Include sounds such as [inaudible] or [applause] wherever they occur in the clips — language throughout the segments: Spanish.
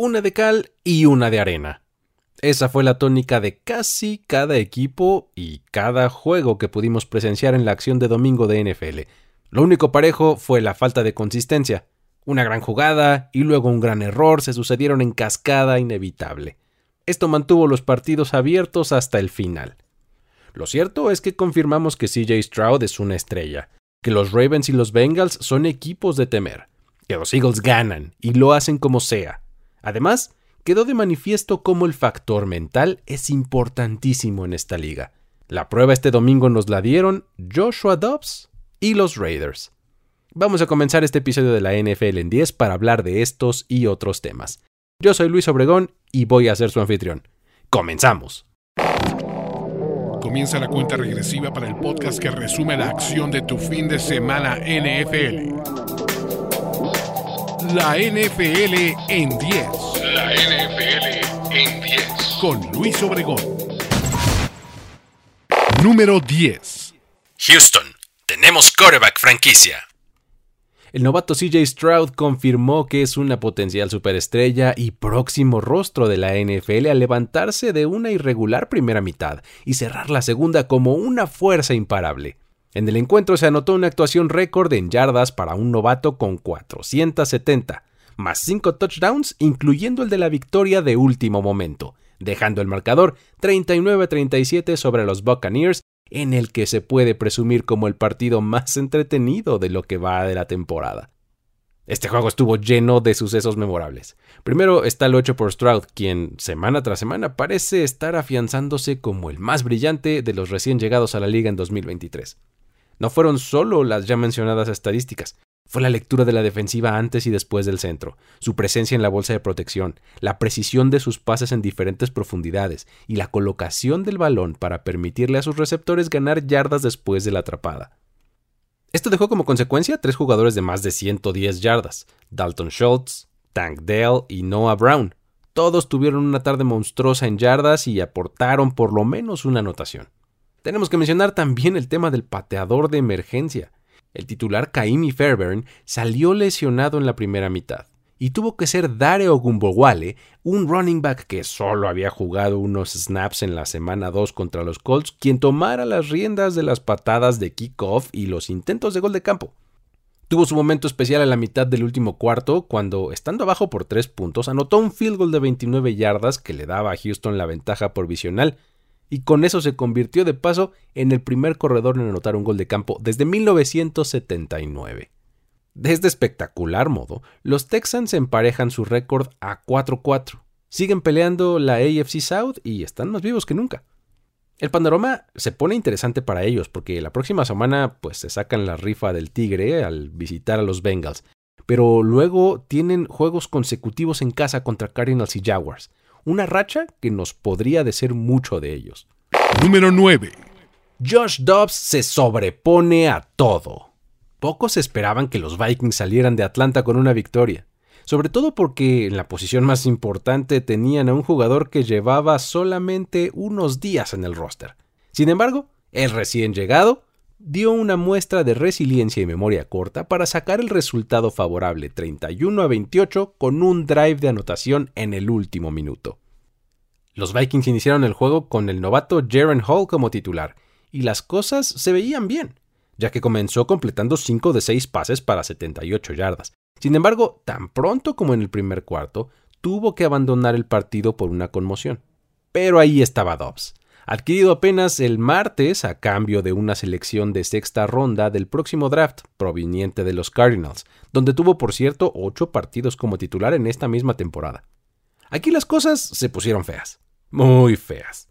una de cal y una de arena. Esa fue la tónica de casi cada equipo y cada juego que pudimos presenciar en la acción de domingo de NFL. Lo único parejo fue la falta de consistencia. Una gran jugada y luego un gran error se sucedieron en cascada inevitable. Esto mantuvo los partidos abiertos hasta el final. Lo cierto es que confirmamos que CJ Stroud es una estrella, que los Ravens y los Bengals son equipos de temer, que los Eagles ganan y lo hacen como sea. Además, quedó de manifiesto cómo el factor mental es importantísimo en esta liga. La prueba este domingo nos la dieron Joshua Dobbs y los Raiders. Vamos a comenzar este episodio de la NFL en 10 para hablar de estos y otros temas. Yo soy Luis Obregón y voy a ser su anfitrión. ¡Comenzamos! Comienza la cuenta regresiva para el podcast que resume la acción de tu fin de semana NFL. La NFL en 10. La NFL en 10. Con Luis Obregón. Número 10. Houston, tenemos quarterback franquicia. El novato CJ Stroud confirmó que es una potencial superestrella y próximo rostro de la NFL al levantarse de una irregular primera mitad y cerrar la segunda como una fuerza imparable. En el encuentro se anotó una actuación récord en yardas para un novato con 470, más 5 touchdowns, incluyendo el de la victoria de último momento, dejando el marcador 39-37 sobre los Buccaneers en el que se puede presumir como el partido más entretenido de lo que va de la temporada. Este juego estuvo lleno de sucesos memorables. Primero está el 8 por Stroud, quien semana tras semana parece estar afianzándose como el más brillante de los recién llegados a la liga en 2023. No fueron solo las ya mencionadas estadísticas, fue la lectura de la defensiva antes y después del centro, su presencia en la bolsa de protección, la precisión de sus pases en diferentes profundidades y la colocación del balón para permitirle a sus receptores ganar yardas después de la atrapada. Esto dejó como consecuencia tres jugadores de más de 110 yardas, Dalton Schultz, Tank Dale y Noah Brown. Todos tuvieron una tarde monstruosa en yardas y aportaron por lo menos una anotación. Tenemos que mencionar también el tema del pateador de emergencia. El titular Kaimi Fairbairn salió lesionado en la primera mitad y tuvo que ser Dare Ogumbowale, un running back que solo había jugado unos snaps en la semana 2 contra los Colts, quien tomara las riendas de las patadas de kickoff y los intentos de gol de campo. Tuvo su momento especial a la mitad del último cuarto, cuando, estando abajo por 3 puntos, anotó un field goal de 29 yardas que le daba a Houston la ventaja provisional, y con eso se convirtió de paso en el primer corredor en anotar un gol de campo desde 1979. De este espectacular modo, los Texans emparejan su récord a 4-4. Siguen peleando la AFC South y están más vivos que nunca. El panorama se pone interesante para ellos porque la próxima semana pues se sacan la rifa del Tigre al visitar a los Bengals, pero luego tienen juegos consecutivos en casa contra Cardinals y Jaguars, una racha que nos podría decir mucho de ellos. Número 9. Josh Dobbs se sobrepone a todo. Pocos esperaban que los Vikings salieran de Atlanta con una victoria, sobre todo porque en la posición más importante tenían a un jugador que llevaba solamente unos días en el roster. Sin embargo, el recién llegado dio una muestra de resiliencia y memoria corta para sacar el resultado favorable 31 a 28 con un drive de anotación en el último minuto. Los Vikings iniciaron el juego con el novato Jaren Hall como titular, y las cosas se veían bien, ya que comenzó completando 5 de 6 pases para 78 yardas. Sin embargo, tan pronto como en el primer cuarto, tuvo que abandonar el partido por una conmoción. Pero ahí estaba Dobbs, adquirido apenas el martes a cambio de una selección de sexta ronda del próximo draft proveniente de los Cardinals, donde tuvo por cierto ocho partidos como titular en esta misma temporada. Aquí las cosas se pusieron feas, muy feas.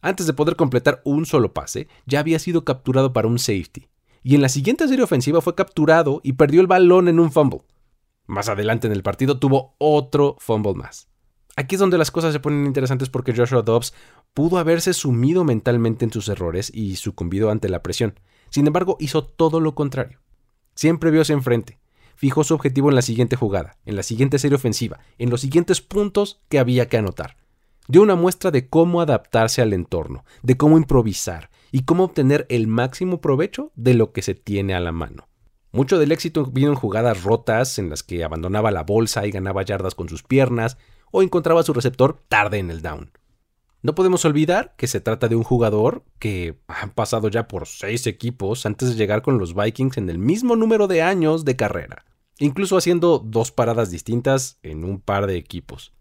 Antes de poder completar un solo pase, ya había sido capturado para un safety, y en la siguiente serie ofensiva fue capturado y perdió el balón en un fumble. Más adelante en el partido tuvo otro fumble más. Aquí es donde las cosas se ponen interesantes porque Joshua Dobbs pudo haberse sumido mentalmente en sus errores y sucumbido ante la presión. Sin embargo, hizo todo lo contrario. Siempre vio hacia enfrente. Fijó su objetivo en la siguiente jugada, en la siguiente serie ofensiva, en los siguientes puntos que había que anotar. Dio una muestra de cómo adaptarse al entorno, de cómo improvisar y cómo obtener el máximo provecho de lo que se tiene a la mano. Mucho del éxito vino en jugadas rotas en las que abandonaba la bolsa y ganaba yardas con sus piernas, o encontraba su receptor tarde en el down. No podemos olvidar que se trata de un jugador que ha pasado ya por seis equipos antes de llegar con los Vikings en el mismo número de años de carrera, incluso haciendo dos paradas distintas en un par de equipos.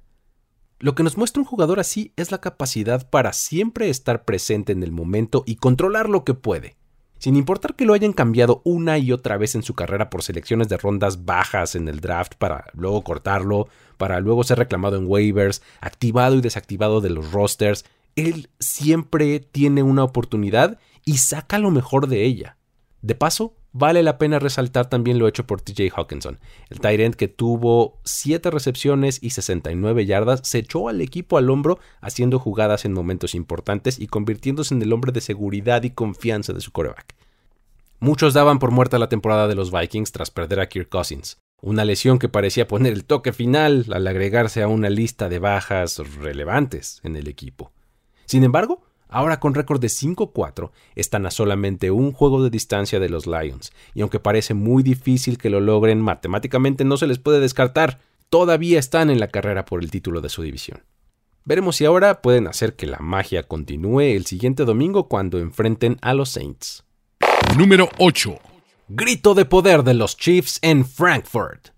Lo que nos muestra un jugador así es la capacidad para siempre estar presente en el momento y controlar lo que puede. Sin importar que lo hayan cambiado una y otra vez en su carrera por selecciones de rondas bajas en el draft para luego cortarlo, para luego ser reclamado en waivers, activado y desactivado de los rosters, él siempre tiene una oportunidad y saca lo mejor de ella. De paso, Vale la pena resaltar también lo hecho por TJ Hawkinson. El end que tuvo 7 recepciones y 69 yardas se echó al equipo al hombro haciendo jugadas en momentos importantes y convirtiéndose en el hombre de seguridad y confianza de su coreback. Muchos daban por muerta la temporada de los Vikings tras perder a Kirk Cousins, una lesión que parecía poner el toque final al agregarse a una lista de bajas relevantes en el equipo. Sin embargo, Ahora con récord de 5-4 están a solamente un juego de distancia de los Lions, y aunque parece muy difícil que lo logren, matemáticamente no se les puede descartar, todavía están en la carrera por el título de su división. Veremos si ahora pueden hacer que la magia continúe el siguiente domingo cuando enfrenten a los Saints. Número 8. Grito de poder de los Chiefs en Frankfurt.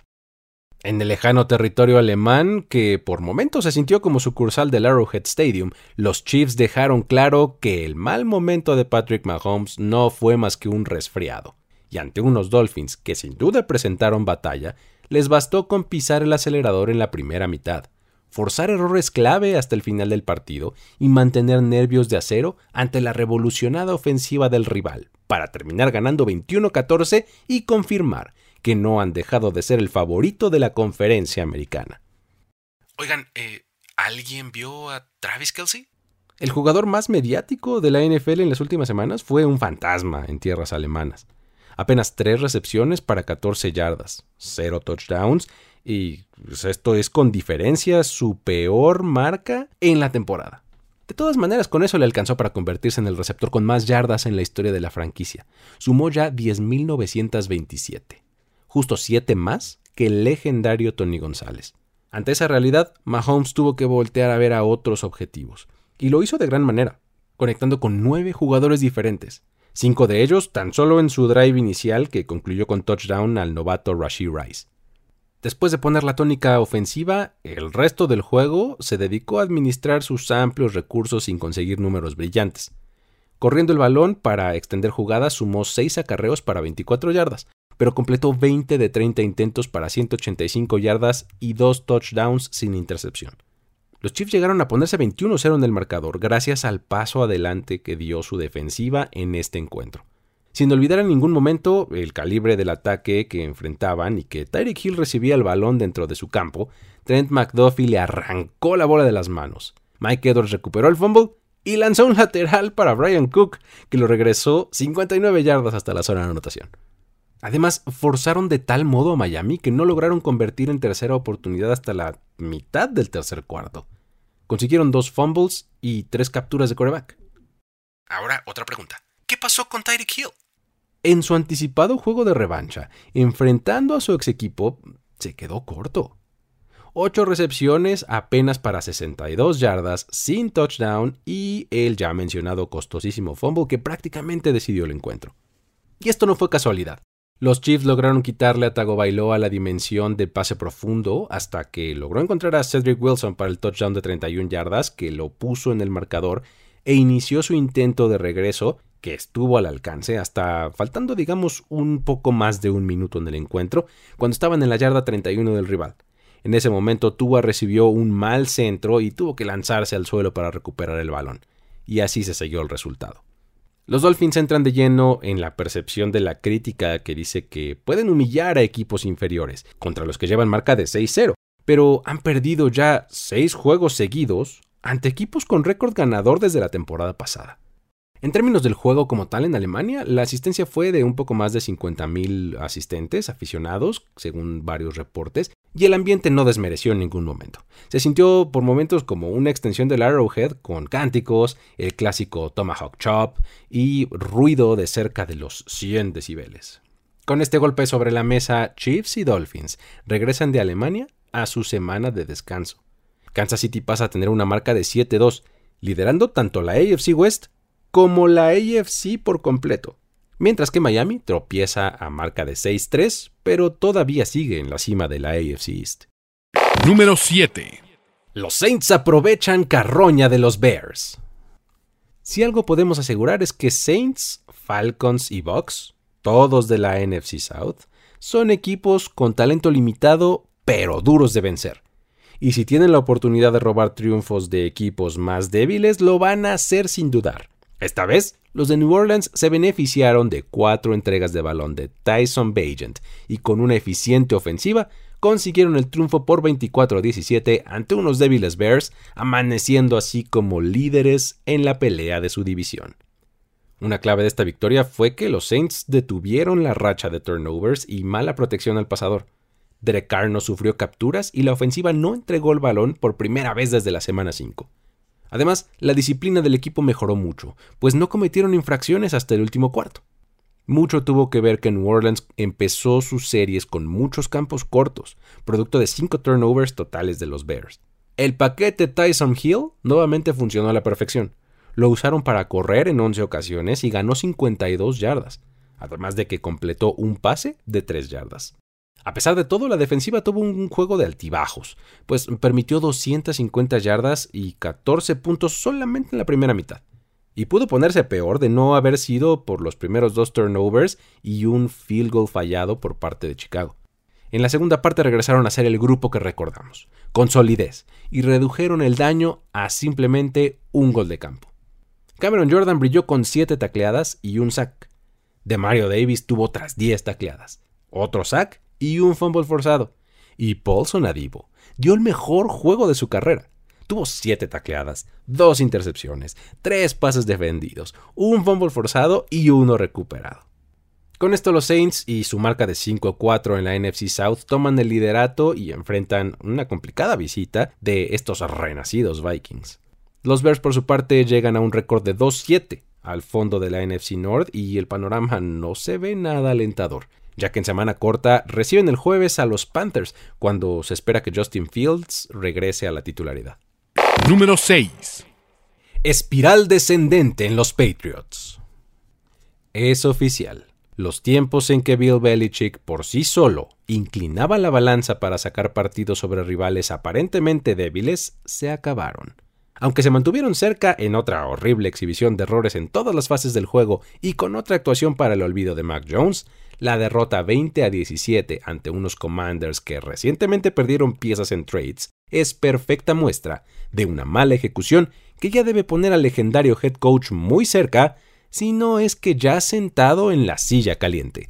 En el lejano territorio alemán, que por momentos se sintió como sucursal del Arrowhead Stadium, los Chiefs dejaron claro que el mal momento de Patrick Mahomes no fue más que un resfriado. Y ante unos Dolphins que sin duda presentaron batalla, les bastó con pisar el acelerador en la primera mitad, forzar errores clave hasta el final del partido y mantener nervios de acero ante la revolucionada ofensiva del rival, para terminar ganando 21-14 y confirmar que no han dejado de ser el favorito de la conferencia americana. Oigan, eh, ¿alguien vio a Travis Kelsey? El jugador más mediático de la NFL en las últimas semanas fue un fantasma en tierras alemanas. Apenas tres recepciones para 14 yardas, cero touchdowns y pues, esto es con diferencia su peor marca en la temporada. De todas maneras, con eso le alcanzó para convertirse en el receptor con más yardas en la historia de la franquicia. Sumó ya 10.927 justo siete más que el legendario Tony González. Ante esa realidad, Mahomes tuvo que voltear a ver a otros objetivos, y lo hizo de gran manera, conectando con nueve jugadores diferentes, cinco de ellos tan solo en su drive inicial que concluyó con touchdown al novato Rashid Rice. Después de poner la tónica ofensiva, el resto del juego se dedicó a administrar sus amplios recursos sin conseguir números brillantes. Corriendo el balón para extender jugadas sumó seis acarreos para 24 yardas, pero completó 20 de 30 intentos para 185 yardas y 2 touchdowns sin intercepción. Los Chiefs llegaron a ponerse 21-0 en el marcador gracias al paso adelante que dio su defensiva en este encuentro. Sin olvidar en ningún momento el calibre del ataque que enfrentaban y que Tyreek Hill recibía el balón dentro de su campo, Trent McDuffie le arrancó la bola de las manos. Mike Edwards recuperó el fumble y lanzó un lateral para Brian Cook, que lo regresó 59 yardas hasta la zona de anotación. Además, forzaron de tal modo a Miami que no lograron convertir en tercera oportunidad hasta la mitad del tercer cuarto. Consiguieron dos fumbles y tres capturas de coreback. Ahora, otra pregunta. ¿Qué pasó con Tyreek Hill? En su anticipado juego de revancha, enfrentando a su ex equipo, se quedó corto. Ocho recepciones apenas para 62 yardas, sin touchdown y el ya mencionado costosísimo fumble que prácticamente decidió el encuentro. Y esto no fue casualidad. Los Chiefs lograron quitarle a Tagovailoa la dimensión de pase profundo hasta que logró encontrar a Cedric Wilson para el touchdown de 31 yardas que lo puso en el marcador e inició su intento de regreso que estuvo al alcance hasta faltando digamos un poco más de un minuto en el encuentro cuando estaban en la yarda 31 del rival. En ese momento Tua recibió un mal centro y tuvo que lanzarse al suelo para recuperar el balón. Y así se selló el resultado. Los Dolphins entran de lleno en la percepción de la crítica que dice que pueden humillar a equipos inferiores, contra los que llevan marca de 6-0, pero han perdido ya 6 juegos seguidos ante equipos con récord ganador desde la temporada pasada. En términos del juego como tal en Alemania, la asistencia fue de un poco más de 50.000 asistentes aficionados, según varios reportes, y el ambiente no desmereció en ningún momento. Se sintió por momentos como una extensión del Arrowhead con cánticos, el clásico Tomahawk Chop y ruido de cerca de los 100 decibeles. Con este golpe sobre la mesa, Chiefs y Dolphins regresan de Alemania a su semana de descanso. Kansas City pasa a tener una marca de 7-2, liderando tanto la AFC West como la AFC por completo. Mientras que Miami tropieza a marca de 6-3, pero todavía sigue en la cima de la AFC East. Número 7. Los Saints aprovechan carroña de los Bears. Si algo podemos asegurar es que Saints, Falcons y Bucks, todos de la NFC South, son equipos con talento limitado pero duros de vencer. Y si tienen la oportunidad de robar triunfos de equipos más débiles, lo van a hacer sin dudar. Esta vez, los de New Orleans se beneficiaron de cuatro entregas de balón de Tyson Bagent y con una eficiente ofensiva consiguieron el triunfo por 24-17 ante unos débiles Bears, amaneciendo así como líderes en la pelea de su división. Una clave de esta victoria fue que los Saints detuvieron la racha de turnovers y mala protección al pasador. Derek Carr no sufrió capturas y la ofensiva no entregó el balón por primera vez desde la semana 5. Además, la disciplina del equipo mejoró mucho, pues no cometieron infracciones hasta el último cuarto. Mucho tuvo que ver que New Orleans empezó sus series con muchos campos cortos, producto de cinco turnovers totales de los Bears. El paquete Tyson Hill nuevamente funcionó a la perfección. Lo usaron para correr en 11 ocasiones y ganó 52 yardas, además de que completó un pase de 3 yardas. A pesar de todo, la defensiva tuvo un juego de altibajos, pues permitió 250 yardas y 14 puntos solamente en la primera mitad y pudo ponerse peor de no haber sido por los primeros dos turnovers y un field goal fallado por parte de Chicago. En la segunda parte regresaron a ser el grupo que recordamos, con solidez, y redujeron el daño a simplemente un gol de campo. Cameron Jordan brilló con 7 tacleadas y un sack. De Mario Davis tuvo otras 10 tacleadas, otro sack y un fumble forzado. Y Paulson Adibo dio el mejor juego de su carrera, Tuvo siete tacleadas, dos intercepciones, tres pases defendidos, un fumble forzado y uno recuperado. Con esto los Saints y su marca de 5-4 en la NFC South toman el liderato y enfrentan una complicada visita de estos renacidos Vikings. Los Bears por su parte llegan a un récord de 2-7 al fondo de la NFC North y el panorama no se ve nada alentador, ya que en semana corta reciben el jueves a los Panthers cuando se espera que Justin Fields regrese a la titularidad. Número 6. Espiral descendente en los Patriots. Es oficial. Los tiempos en que Bill Belichick por sí solo inclinaba la balanza para sacar partido sobre rivales aparentemente débiles se acabaron. Aunque se mantuvieron cerca en otra horrible exhibición de errores en todas las fases del juego y con otra actuación para el olvido de Mac Jones, la derrota 20 a 17 ante unos Commanders que recientemente perdieron piezas en trades es perfecta muestra de una mala ejecución que ya debe poner al legendario head coach muy cerca, si no es que ya sentado en la silla caliente.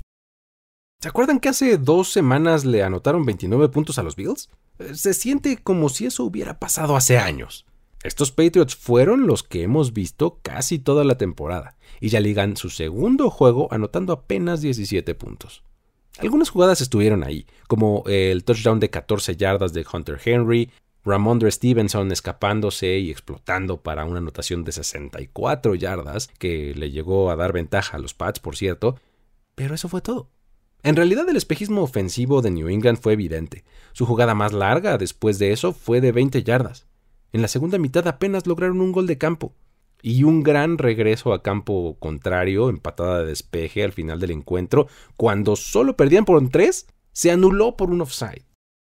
¿Se acuerdan que hace dos semanas le anotaron 29 puntos a los Bills? Eh, se siente como si eso hubiera pasado hace años. Estos Patriots fueron los que hemos visto casi toda la temporada, y ya ligan su segundo juego anotando apenas 17 puntos. Algunas jugadas estuvieron ahí, como el touchdown de 14 yardas de Hunter Henry, Ramondre Stevenson escapándose y explotando para una anotación de 64 yardas, que le llegó a dar ventaja a los Pats, por cierto, pero eso fue todo. En realidad el espejismo ofensivo de New England fue evidente. Su jugada más larga después de eso fue de 20 yardas. En la segunda mitad apenas lograron un gol de campo y un gran regreso a campo contrario, empatada de despeje al final del encuentro, cuando solo perdían por un 3, se anuló por un offside.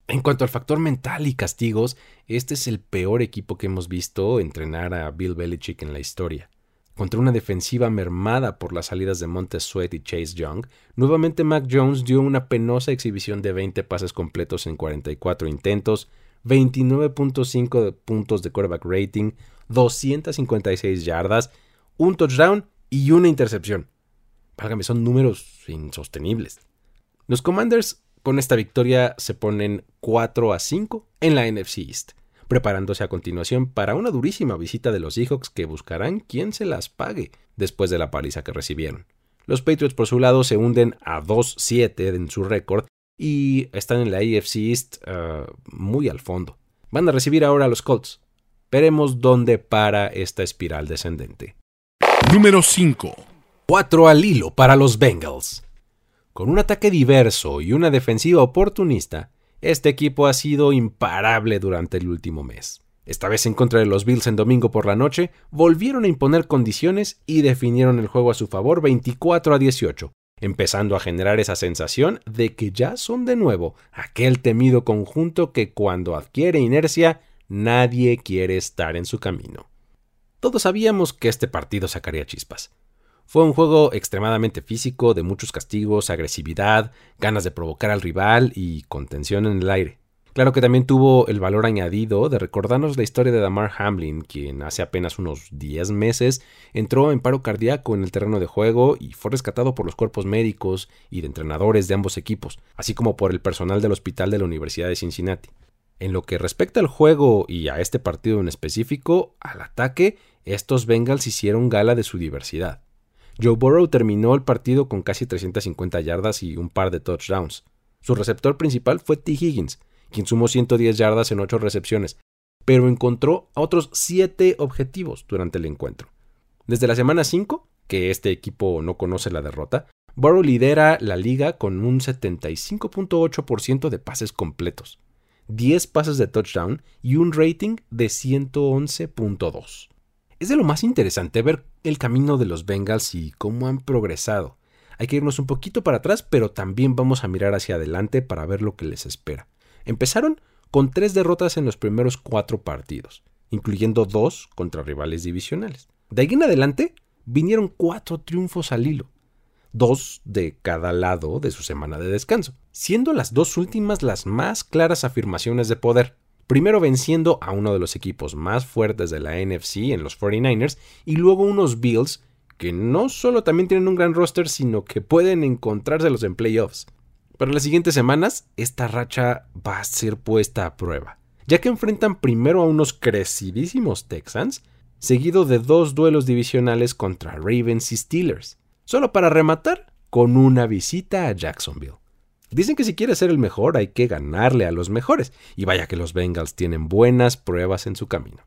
En cuanto al factor mental y castigos, este es el peor equipo que hemos visto entrenar a Bill Belichick en la historia. Contra una defensiva mermada por las salidas de Montez Sweat y Chase Young, nuevamente Mac Jones dio una penosa exhibición de 20 pases completos en 44 intentos, 29.5 puntos de quarterback rating, 256 yardas, un touchdown y una intercepción. Válgame, son números insostenibles. Los Commanders con esta victoria se ponen 4 a 5 en la NFC East, preparándose a continuación para una durísima visita de los Seahawks que buscarán quien se las pague después de la paliza que recibieron. Los Patriots por su lado se hunden a 2-7 en su récord y están en la AFC East uh, muy al fondo. Van a recibir ahora a los Colts, Veremos dónde para esta espiral descendente. Número 5. 4 al hilo para los Bengals. Con un ataque diverso y una defensiva oportunista, este equipo ha sido imparable durante el último mes. Esta vez en contra de los Bills en domingo por la noche, volvieron a imponer condiciones y definieron el juego a su favor 24 a 18, empezando a generar esa sensación de que ya son de nuevo aquel temido conjunto que cuando adquiere inercia nadie quiere estar en su camino. Todos sabíamos que este partido sacaría chispas. Fue un juego extremadamente físico, de muchos castigos, agresividad, ganas de provocar al rival y contención en el aire. Claro que también tuvo el valor añadido de recordarnos la historia de Damar Hamlin, quien hace apenas unos 10 meses entró en paro cardíaco en el terreno de juego y fue rescatado por los cuerpos médicos y de entrenadores de ambos equipos, así como por el personal del hospital de la Universidad de Cincinnati. En lo que respecta al juego y a este partido en específico, al ataque, estos Bengals hicieron gala de su diversidad. Joe Burrow terminó el partido con casi 350 yardas y un par de touchdowns. Su receptor principal fue T. Higgins, quien sumó 110 yardas en 8 recepciones, pero encontró a otros 7 objetivos durante el encuentro. Desde la semana 5, que este equipo no conoce la derrota, Burrow lidera la liga con un 75.8% de pases completos, 10 pases de touchdown y un rating de 111.2. Es de lo más interesante ver el camino de los Bengals y cómo han progresado. Hay que irnos un poquito para atrás, pero también vamos a mirar hacia adelante para ver lo que les espera. Empezaron con tres derrotas en los primeros cuatro partidos, incluyendo dos contra rivales divisionales. De ahí en adelante vinieron cuatro triunfos al hilo, dos de cada lado de su semana de descanso, siendo las dos últimas las más claras afirmaciones de poder. Primero venciendo a uno de los equipos más fuertes de la NFC en los 49ers y luego unos Bills que no solo también tienen un gran roster, sino que pueden encontrárselos en playoffs. Para las siguientes semanas, esta racha va a ser puesta a prueba, ya que enfrentan primero a unos crecidísimos Texans, seguido de dos duelos divisionales contra Ravens y Steelers, solo para rematar con una visita a Jacksonville. Dicen que si quieres ser el mejor hay que ganarle a los mejores, y vaya que los Bengals tienen buenas pruebas en su camino.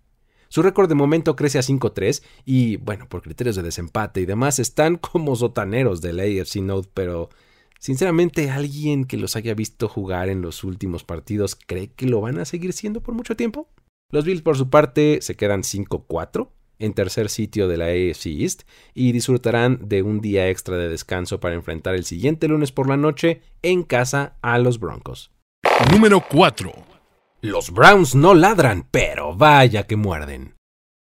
Su récord de momento crece a 5-3 y, bueno, por criterios de desempate y demás, están como sotaneros del AFC Note, pero Sinceramente, alguien que los haya visto jugar en los últimos partidos cree que lo van a seguir siendo por mucho tiempo. Los Bills, por su parte, se quedan 5-4 en tercer sitio de la AFC East y disfrutarán de un día extra de descanso para enfrentar el siguiente lunes por la noche en casa a los Broncos. Número 4. Los Browns no ladran, pero vaya que muerden.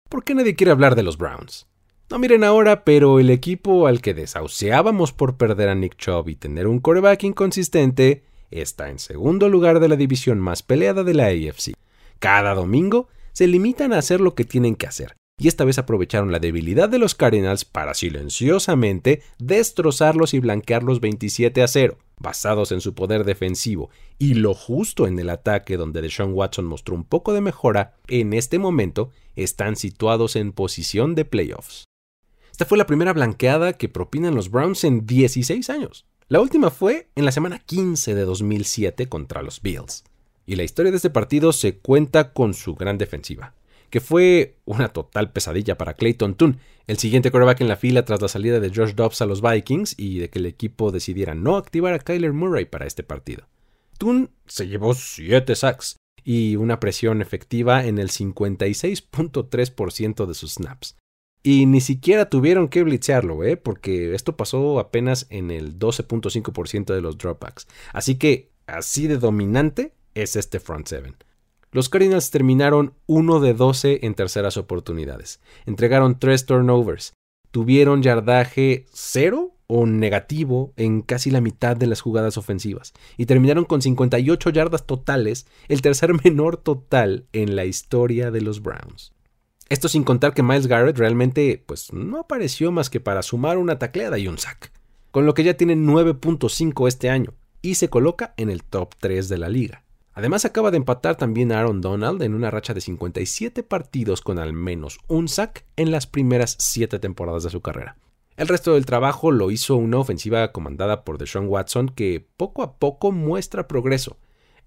¿Por qué nadie quiere hablar de los Browns? No miren ahora, pero el equipo al que desahuciábamos por perder a Nick Chubb y tener un coreback inconsistente está en segundo lugar de la división más peleada de la AFC. Cada domingo se limitan a hacer lo que tienen que hacer, y esta vez aprovecharon la debilidad de los Cardinals para silenciosamente destrozarlos y blanquearlos 27 a 0, basados en su poder defensivo y lo justo en el ataque donde Deshaun Watson mostró un poco de mejora, en este momento están situados en posición de playoffs. Esta fue la primera blanqueada que propinan los Browns en 16 años. La última fue en la semana 15 de 2007 contra los Bills. Y la historia de este partido se cuenta con su gran defensiva, que fue una total pesadilla para Clayton Toon, el siguiente quarterback en la fila tras la salida de Josh Dobbs a los Vikings y de que el equipo decidiera no activar a Kyler Murray para este partido. Toon se llevó 7 sacks y una presión efectiva en el 56.3% de sus snaps, y ni siquiera tuvieron que blitzearlo, ¿eh? porque esto pasó apenas en el 12.5% de los dropbacks. Así que así de dominante es este front seven. Los Cardinals terminaron 1 de 12 en terceras oportunidades. Entregaron 3 turnovers. Tuvieron yardaje 0 o negativo en casi la mitad de las jugadas ofensivas. Y terminaron con 58 yardas totales, el tercer [laughs] menor total en la historia de los Browns. Esto sin contar que Miles Garrett realmente pues no apareció más que para sumar una tacleada y un sack, con lo que ya tiene 9.5 este año y se coloca en el top 3 de la liga. Además acaba de empatar también a Aaron Donald en una racha de 57 partidos con al menos un sack en las primeras 7 temporadas de su carrera. El resto del trabajo lo hizo una ofensiva comandada por Deshaun Watson que poco a poco muestra progreso,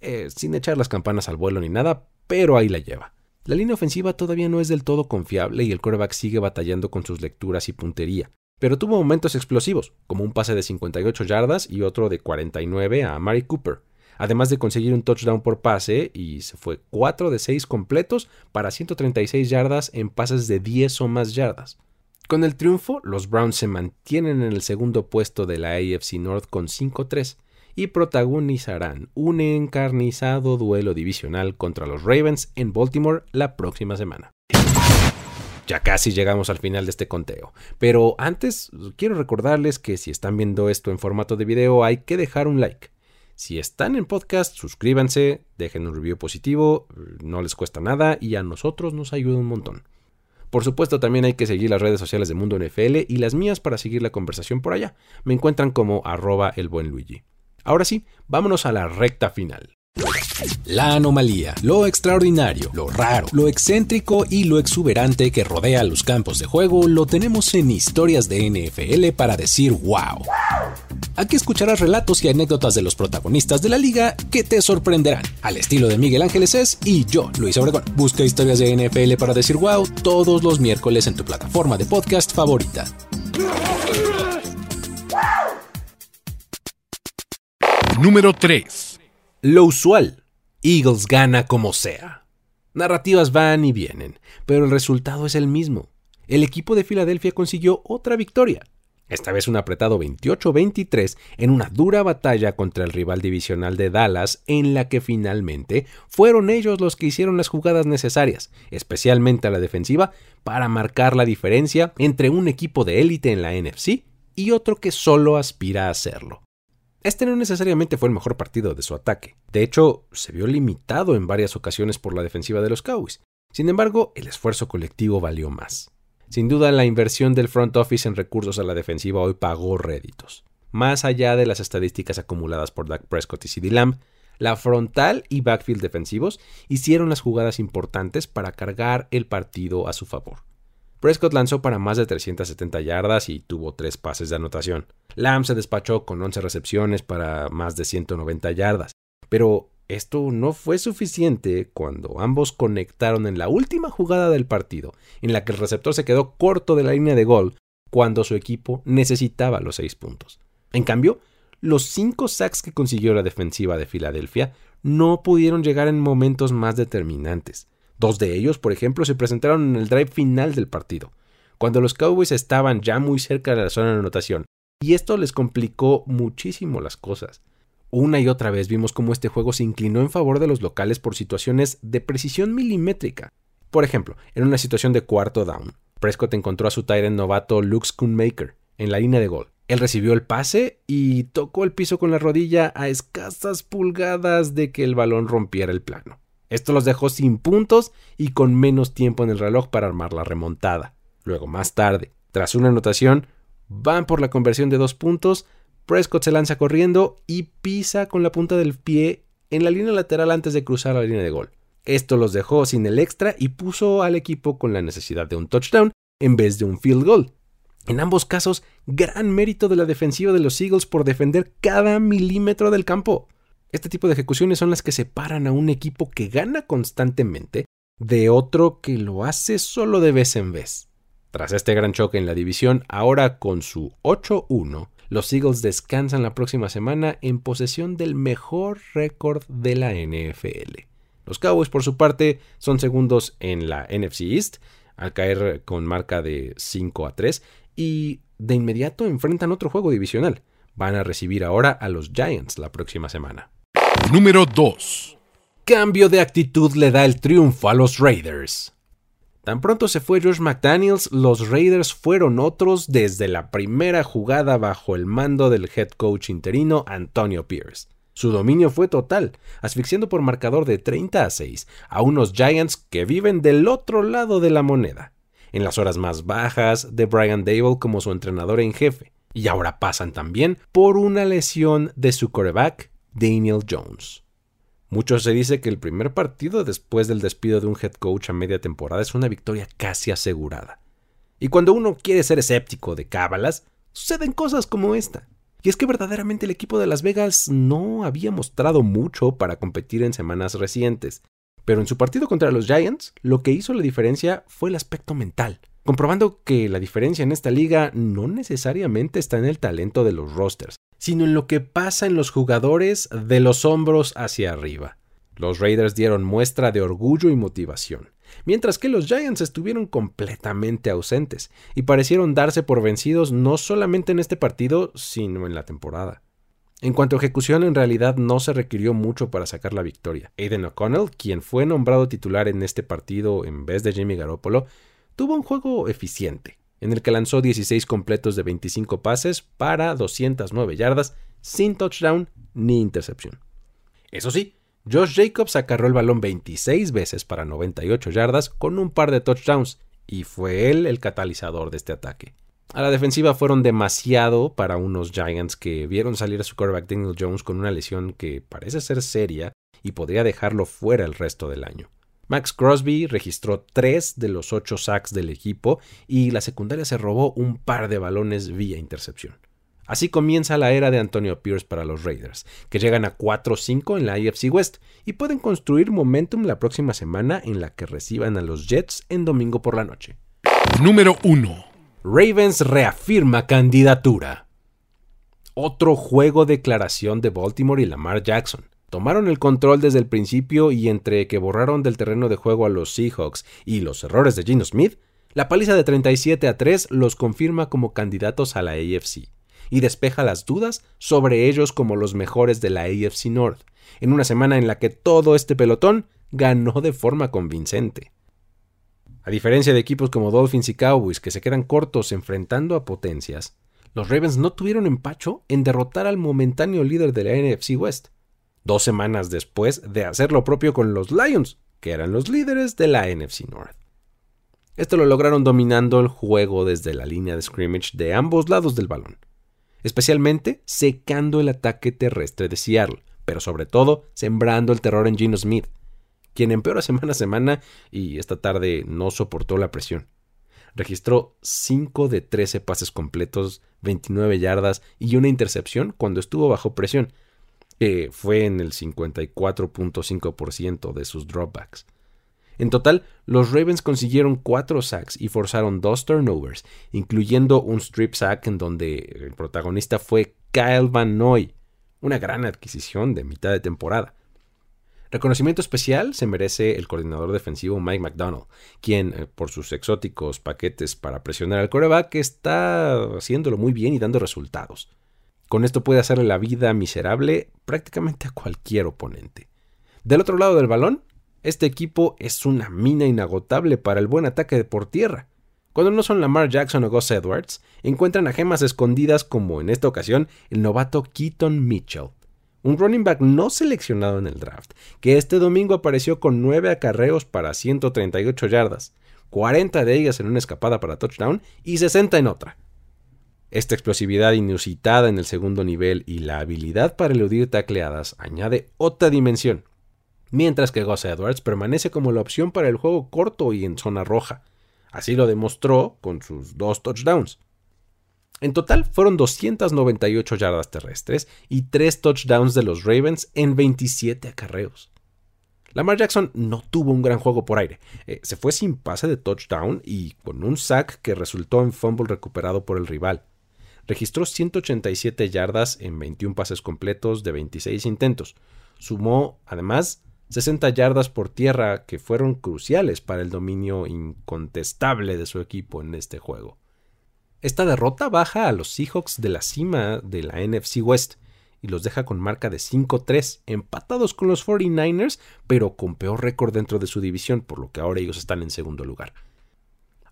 eh, sin echar las campanas al vuelo ni nada, pero ahí la lleva. La línea ofensiva todavía no es del todo confiable y el quarterback sigue batallando con sus lecturas y puntería, pero tuvo momentos explosivos, como un pase de 58 yardas y otro de 49 a Mari Cooper. además de conseguir un touchdown por pase y se fue 4 de 6 completos para 136 yardas en pases de 10 o más yardas. Con el triunfo, los Browns se mantienen en el segundo puesto de la AFC North con 5-3 y protagonizarán un encarnizado duelo divisional contra los Ravens en Baltimore la próxima semana. Ya casi llegamos al final de este conteo, pero antes quiero recordarles que si están viendo esto en formato de video hay que dejar un like. Si están en podcast, suscríbanse, dejen un review positivo, no les cuesta nada y a nosotros nos ayuda un montón. Por supuesto, también hay que seguir las redes sociales de Mundo NFL y las mías para seguir la conversación por allá. Me encuentran como arroba el buen Luigi. Ahora sí, vámonos a la recta final. La anomalía, lo extraordinario, lo raro, lo excéntrico y lo exuberante que rodea los campos de juego lo tenemos en historias de NFL para decir wow. Aquí escucharás relatos y anécdotas de los protagonistas de la liga que te sorprenderán, al estilo de Miguel Ángeles es y yo, Luis Obregón. Busca historias de NFL para decir wow todos los miércoles en tu plataforma de podcast favorita. Número 3. Lo usual. Eagles gana como sea. Narrativas van y vienen, pero el resultado es el mismo. El equipo de Filadelfia consiguió otra victoria, esta vez un apretado 28-23 en una dura batalla contra el rival divisional de Dallas, en la que finalmente fueron ellos los que hicieron las jugadas necesarias, especialmente a la defensiva, para marcar la diferencia entre un equipo de élite en la NFC y otro que solo aspira a hacerlo. Este no necesariamente fue el mejor partido de su ataque. De hecho, se vio limitado en varias ocasiones por la defensiva de los Cowboys. Sin embargo, el esfuerzo colectivo valió más. Sin duda, la inversión del front office en recursos a la defensiva hoy pagó réditos. Más allá de las estadísticas acumuladas por Dak Prescott y CeeDee Lamb, la frontal y backfield defensivos hicieron las jugadas importantes para cargar el partido a su favor. Prescott lanzó para más de 370 yardas y tuvo tres pases de anotación. Lamb se despachó con 11 recepciones para más de 190 yardas. Pero esto no fue suficiente cuando ambos conectaron en la última jugada del partido, en la que el receptor se quedó corto de la línea de gol cuando su equipo necesitaba los seis puntos. En cambio, los cinco sacks que consiguió la defensiva de Filadelfia no pudieron llegar en momentos más determinantes. Dos de ellos, por ejemplo, se presentaron en el drive final del partido, cuando los Cowboys estaban ya muy cerca de la zona de anotación, y esto les complicó muchísimo las cosas. Una y otra vez vimos cómo este juego se inclinó en favor de los locales por situaciones de precisión milimétrica. Por ejemplo, en una situación de cuarto down, Prescott encontró a su Tyrant novato Luke Schoonmaker en la línea de gol. Él recibió el pase y tocó el piso con la rodilla a escasas pulgadas de que el balón rompiera el plano. Esto los dejó sin puntos y con menos tiempo en el reloj para armar la remontada. Luego, más tarde, tras una anotación, van por la conversión de dos puntos, Prescott se lanza corriendo y pisa con la punta del pie en la línea lateral antes de cruzar la línea de gol. Esto los dejó sin el extra y puso al equipo con la necesidad de un touchdown en vez de un field goal. En ambos casos, gran mérito de la defensiva de los Eagles por defender cada milímetro del campo. Este tipo de ejecuciones son las que separan a un equipo que gana constantemente de otro que lo hace solo de vez en vez. Tras este gran choque en la división, ahora con su 8-1, los Eagles descansan la próxima semana en posesión del mejor récord de la NFL. Los Cowboys, por su parte, son segundos en la NFC East, al caer con marca de 5 a 3, y de inmediato enfrentan otro juego divisional. Van a recibir ahora a los Giants la próxima semana. Número 2. Cambio de actitud le da el triunfo a los Raiders. Tan pronto se fue George McDaniels, los Raiders fueron otros desde la primera jugada bajo el mando del head coach interino Antonio Pierce. Su dominio fue total, asfixiando por marcador de 30 a 6 a unos Giants que viven del otro lado de la moneda, en las horas más bajas de Brian Dable como su entrenador en jefe, y ahora pasan también por una lesión de su quarterback Daniel Jones. Mucho se dice que el primer partido después del despido de un head coach a media temporada es una victoria casi asegurada. Y cuando uno quiere ser escéptico de cábalas, suceden cosas como esta. Y es que verdaderamente el equipo de Las Vegas no había mostrado mucho para competir en semanas recientes. Pero en su partido contra los Giants, lo que hizo la diferencia fue el aspecto mental, comprobando que la diferencia en esta liga no necesariamente está en el talento de los rosters, sino en lo que pasa en los jugadores de los hombros hacia arriba. Los Raiders dieron muestra de orgullo y motivación, mientras que los Giants estuvieron completamente ausentes y parecieron darse por vencidos no solamente en este partido, sino en la temporada. En cuanto a ejecución, en realidad no se requirió mucho para sacar la victoria. Aiden O'Connell, quien fue nombrado titular en este partido en vez de Jimmy Garoppolo, tuvo un juego eficiente, en el que lanzó 16 completos de 25 pases para 209 yardas, sin touchdown ni intercepción. Eso sí, Josh Jacobs acarró el balón 26 veces para 98 yardas con un par de touchdowns, y fue él el catalizador de este ataque. A la defensiva fueron demasiado para unos Giants que vieron salir a su quarterback Daniel Jones con una lesión que parece ser seria y podría dejarlo fuera el resto del año. Max Crosby registró tres de los ocho sacks del equipo y la secundaria se robó un par de balones vía intercepción. Así comienza la era de Antonio Pierce para los Raiders, que llegan a 4-5 en la AFC West y pueden construir momentum la próxima semana en la que reciban a los Jets en domingo por la noche. Número 1. Ravens reafirma candidatura. Otro juego declaración de Baltimore y Lamar Jackson. Tomaron el control desde el principio y entre que borraron del terreno de juego a los Seahawks y los errores de Gino Smith, la paliza de 37 a 3 los confirma como candidatos a la AFC y despeja las dudas sobre ellos como los mejores de la AFC North, en una semana en la que todo este pelotón ganó de forma convincente. A diferencia de equipos como Dolphins y Cowboys que se quedan cortos enfrentando a potencias, los Ravens no tuvieron empacho en derrotar al momentáneo líder de la NFC West, dos semanas después de hacer lo propio con los Lions, que eran los líderes de la NFC North. Esto lo lograron dominando el juego desde la línea de scrimmage de ambos lados del balón, especialmente secando el ataque terrestre de Seattle, pero sobre todo sembrando el terror en Gino Smith, quien empeora [laughs] semana a semana y esta tarde no soportó la presión. Registró 5 de 13 pases completos, 29 yardas y una intercepción cuando estuvo bajo presión, fue en el 54.5% de sus dropbacks. En total, los Ravens consiguieron 4 sacks y forzaron 2 turnovers, incluyendo un strip sack en donde el protagonista fue Kyle Van Noy, una gran adquisición de mitad de temporada. Reconocimiento especial se merece el coordinador defensivo Mike McDonald, quien, eh, por sus exóticos paquetes para presionar al coreback, está haciéndolo muy bien y dando resultados. Con esto puede hacerle la vida miserable prácticamente a cualquier oponente. Del otro lado del balón, este equipo es una mina inagotable para el buen ataque por tierra. Cuando no son Lamar Jackson o Gus Edwards, encuentran a gemas escondidas como en esta ocasión el novato Keaton Mitchell, un running back no seleccionado en el draft, que este domingo apareció con 9 acarreos para 138 yardas, 40 de ellas en una escapada para touchdown y 60 en otra. Esta explosividad inusitada en el segundo nivel y la habilidad para eludir tacleadas añade otra dimensión, mientras que Gus Edwards permanece como la opción para el juego corto y en zona roja. Así lo demostró con sus dos touchdowns. En total fueron 298 yardas terrestres y 3 touchdowns de los Ravens en 27 acarreos. Lamar Jackson no tuvo un gran juego por aire. Eh, se fue sin pase de touchdown y con un sack que resultó en fumble recuperado por el rival registró 187 yardas en 21 pases completos de 26 intentos. Sumó, además, 60 yardas por tierra que fueron cruciales para el dominio incontestable de su equipo en este juego. Esta derrota baja a los Seahawks de la cima de la NFC West y los deja con marca de 5-3, empatados con los 49ers, pero con peor récord dentro de su división, por lo que ahora ellos están en segundo lugar.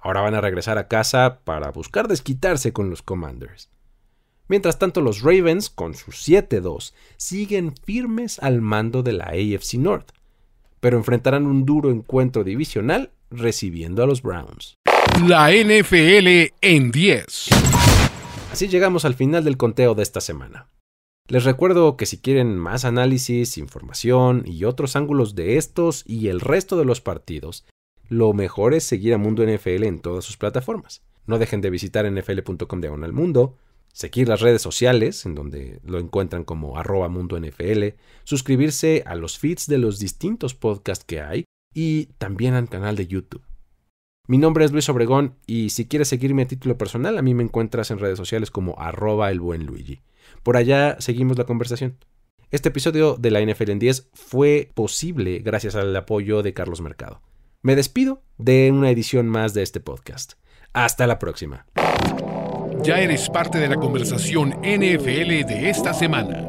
Ahora van a regresar a casa para buscar desquitarse con los Commanders. Mientras tanto, los Ravens, con sus 7-2, siguen firmes al mando de la AFC North, pero enfrentarán un duro encuentro divisional recibiendo a los Browns. La NFL en 10. Así llegamos al final del conteo de esta semana. Les recuerdo que si quieren más análisis, información y otros ángulos de estos y el resto de los partidos, lo mejor es seguir a Mundo NFL en todas sus plataformas. No dejen de visitar nfl.com diagonal mundo, seguir las redes sociales, en donde lo encuentran como arroba mundo NFL, suscribirse a los feeds de los distintos podcasts que hay y también al canal de YouTube. Mi nombre es Luis Obregón y si quieres seguirme a título personal, a mí me encuentras en redes sociales como arroba el buen Luigi. Por allá seguimos la conversación. Este episodio de la NFL en 10 fue posible gracias al apoyo de Carlos Mercado. Me despido de una edición más de este podcast. Hasta la próxima. Ya eres parte de la conversación NFL de esta semana.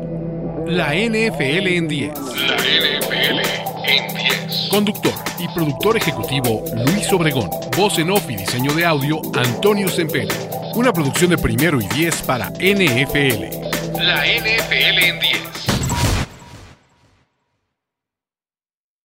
La NFL en 10. La NFL en 10. Conductor y productor ejecutivo Luis Obregón. Voz en off y diseño de audio Antonio Sempere. Una producción de primero y 10 para NFL. La NFL en 10.